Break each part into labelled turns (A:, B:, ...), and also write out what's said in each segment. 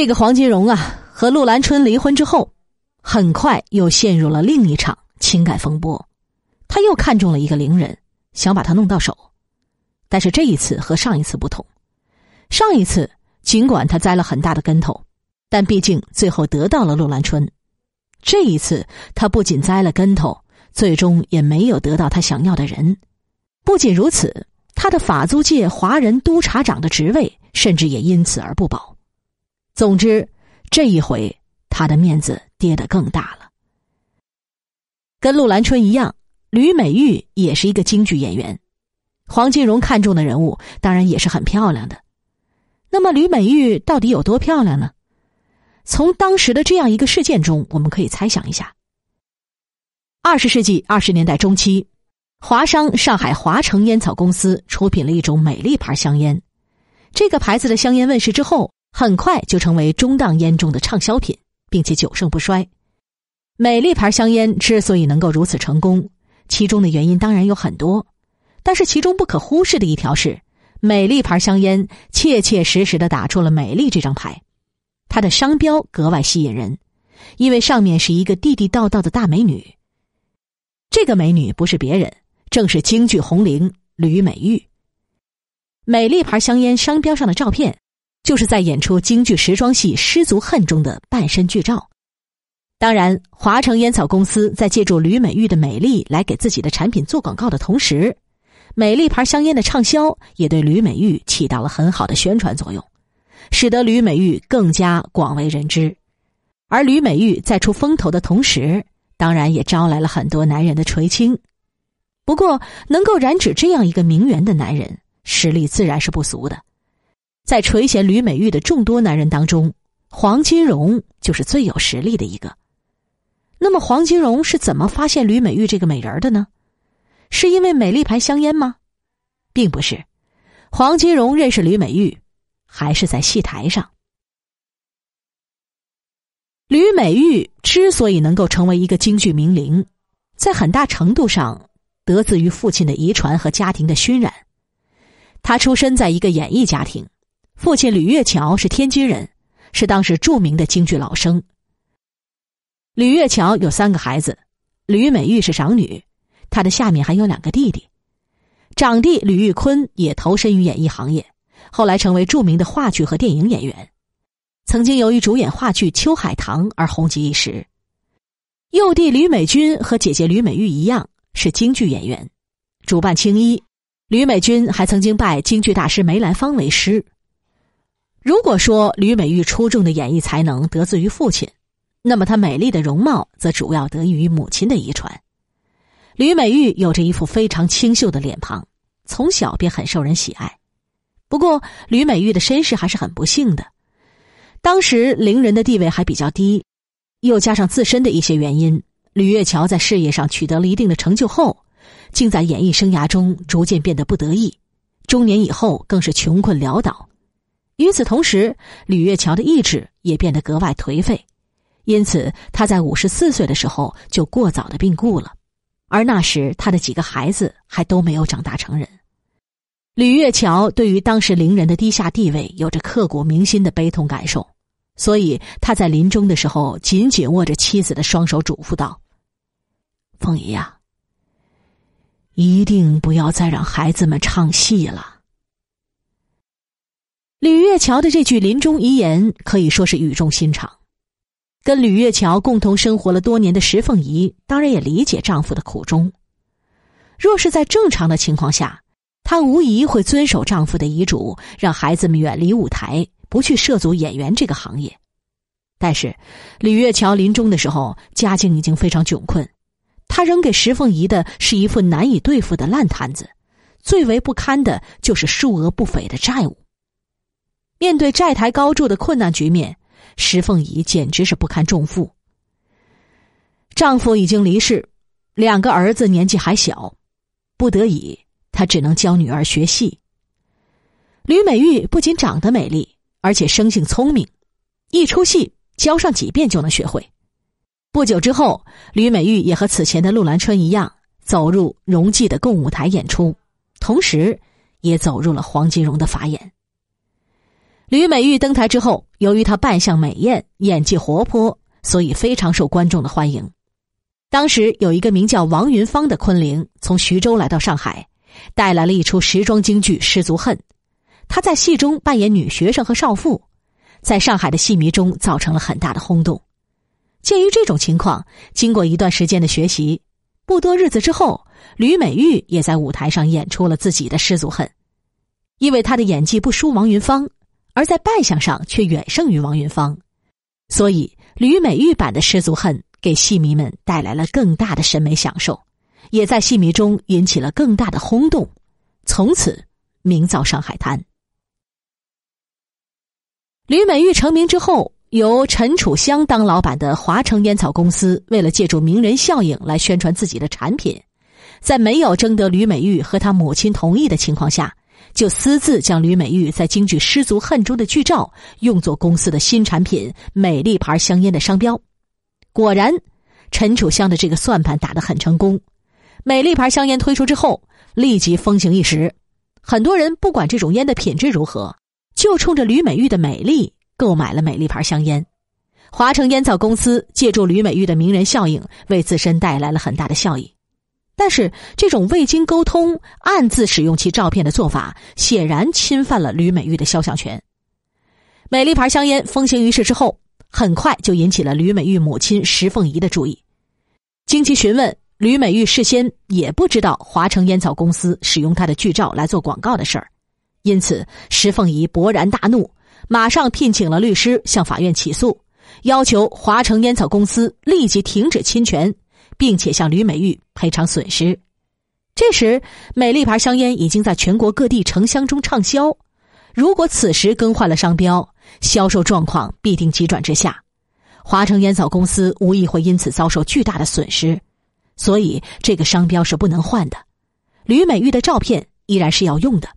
A: 这个黄金荣啊，和陆兰春离婚之后，很快又陷入了另一场情感风波。他又看中了一个伶人，想把他弄到手。但是这一次和上一次不同，上一次尽管他栽了很大的跟头，但毕竟最后得到了陆兰春。这一次他不仅栽了跟头，最终也没有得到他想要的人。不仅如此，他的法租界华人督察长的职位甚至也因此而不保。总之，这一回他的面子跌得更大了。跟陆兰春一样，吕美玉也是一个京剧演员。黄金荣看中的人物当然也是很漂亮的，那么吕美玉到底有多漂亮呢？从当时的这样一个事件中，我们可以猜想一下：二十世纪二十年代中期，华商上海华城烟草公司出品了一种美丽牌香烟，这个牌子的香烟问世之后，很快就成为中档烟中的畅销品，并且久盛不衰。美丽牌香烟之所以能够如此成功，其中的原因当然有很多。但是其中不可忽视的一条是，美丽牌香烟切切实实的打出了“美丽”这张牌，它的商标格外吸引人，因为上面是一个地地道道的大美女。这个美女不是别人，正是京剧红伶吕美玉。美丽牌香烟商标上的照片，就是在演出京剧时装戏《失足恨》中的半身剧照。当然，华城烟草公司在借助吕美玉的美丽来给自己的产品做广告的同时。美丽牌香烟的畅销也对吕美玉起到了很好的宣传作用，使得吕美玉更加广为人知。而吕美玉在出风头的同时，当然也招来了很多男人的垂青。不过，能够染指这样一个名媛的男人，实力自然是不俗的。在垂涎吕美玉的众多男人当中，黄金荣就是最有实力的一个。那么，黄金荣是怎么发现吕美玉这个美人的呢？是因为美丽牌香烟吗？并不是，黄金荣认识吕美玉，还是在戏台上。吕美玉之所以能够成为一个京剧名伶，在很大程度上得自于父亲的遗传和家庭的熏染。他出身在一个演艺家庭，父亲吕月桥是天津人，是当时著名的京剧老生。吕月桥有三个孩子，吕美玉是长女。她的下面还有两个弟弟，长弟吕玉坤也投身于演艺行业，后来成为著名的话剧和电影演员，曾经由于主演话剧《秋海棠》而红极一时。幼弟吕美君和姐姐吕美玉一样是京剧演员，主办青衣。吕美君还曾经拜京剧大师梅兰芳为师。如果说吕美玉出众的演艺才能得自于父亲，那么她美丽的容貌则主要得益于母亲的遗传。吕美玉有着一副非常清秀的脸庞，从小便很受人喜爱。不过，吕美玉的身世还是很不幸的。当时伶人的地位还比较低，又加上自身的一些原因，吕月桥在事业上取得了一定的成就后，竟在演艺生涯中逐渐变得不得意。中年以后更是穷困潦倒。与此同时，吕月桥的意志也变得格外颓废，因此他在五十四岁的时候就过早的病故了。而那时，他的几个孩子还都没有长大成人。吕月桥对于当时伶人的低下地位有着刻骨铭心的悲痛感受，所以他在临终的时候紧紧握着妻子的双手，嘱咐道：“凤仪呀，一定不要再让孩子们唱戏了。”吕月桥的这句临终遗言可以说是语重心长。跟吕月桥共同生活了多年的石凤仪，当然也理解丈夫的苦衷。若是在正常的情况下，她无疑会遵守丈夫的遗嘱，让孩子们远离舞台，不去涉足演员这个行业。但是，吕月桥临终的时候，家境已经非常窘困，他扔给石凤仪的是一副难以对付的烂摊子，最为不堪的就是数额不菲的债务。面对债台高筑的困难局面。石凤仪简直是不堪重负。丈夫已经离世，两个儿子年纪还小，不得已，她只能教女儿学戏。吕美玉不仅长得美丽，而且生性聪明，一出戏教上几遍就能学会。不久之后，吕美玉也和此前的陆兰春一样，走入荣记的共舞台演出，同时，也走入了黄金荣的法眼。吕美玉登台之后，由于她扮相美艳、演技活泼，所以非常受观众的欢迎。当时有一个名叫王云芳的昆凌从徐州来到上海，带来了一出时装京剧《失足恨》。她在戏中扮演女学生和少妇，在上海的戏迷中造成了很大的轰动。鉴于这种情况，经过一段时间的学习，不多日子之后，吕美玉也在舞台上演出了自己的《失足恨》。因为她的演技不输王云芳，而在扮相上却远胜于王云芳，所以吕美玉版的《失足恨》。给戏迷们带来了更大的审美享受，也在戏迷中引起了更大的轰动，从此名噪上海滩。吕美玉成名之后，由陈楚香当老板的华城烟草公司，为了借助名人效应来宣传自己的产品，在没有征得吕美玉和她母亲同意的情况下，就私自将吕美玉在京剧《失足恨》中的剧照用作公司的新产品美丽牌香烟的商标。果然，陈楚香的这个算盘打得很成功。美丽牌香烟推出之后，立即风行一时。很多人不管这种烟的品质如何，就冲着吕美玉的美丽购买了美丽牌香烟。华城烟草公司借助吕美玉的名人效应，为自身带来了很大的效益。但是，这种未经沟通暗自使用其照片的做法，显然侵犯了吕美玉的肖像权。美丽牌香烟风行于世之后。很快就引起了吕美玉母亲石凤仪的注意。经其询问，吕美玉事先也不知道华城烟草公司使用她的剧照来做广告的事儿，因此石凤仪勃然大怒，马上聘请了律师向法院起诉，要求华城烟草公司立即停止侵权，并且向吕美玉赔偿损失。这时，美丽牌香烟已经在全国各地城乡中畅销。如果此时更换了商标，销售状况必定急转直下，华城烟草公司无疑会因此遭受巨大的损失，所以这个商标是不能换的。吕美玉的照片依然是要用的。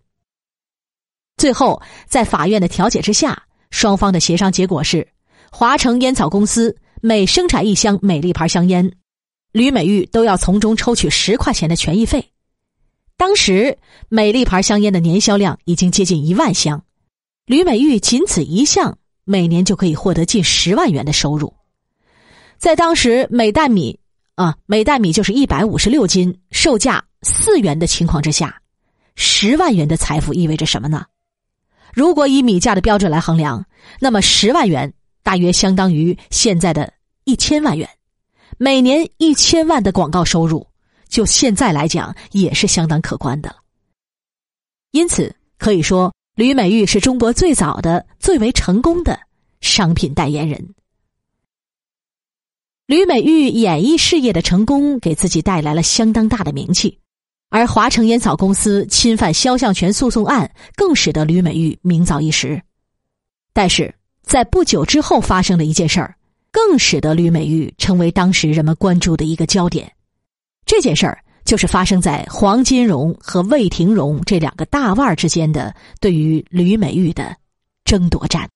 A: 最后，在法院的调解之下，双方的协商结果是：华城烟草公司每生产一箱美丽牌香烟，吕美玉都要从中抽取十块钱的权益费。当时，美丽牌香烟的年销量已经接近一万箱。吕美玉仅此一项，每年就可以获得近十万元的收入。在当时每袋米啊，每袋米就是一百五十六斤，售价四元的情况之下，十万元的财富意味着什么呢？如果以米价的标准来衡量，那么十万元大约相当于现在的一千万元，每年一千万的广告收入，就现在来讲也是相当可观的。因此可以说。吕美玉是中国最早的、最为成功的商品代言人。吕美玉演艺事业的成功，给自己带来了相当大的名气，而华城烟草公司侵犯肖像权诉讼案，更使得吕美玉名噪一时。但是在不久之后发生了一件事儿，更使得吕美玉成为当时人们关注的一个焦点。这件事儿。就是发生在黄金荣和魏廷荣这两个大腕之间的对于吕美玉的争夺战。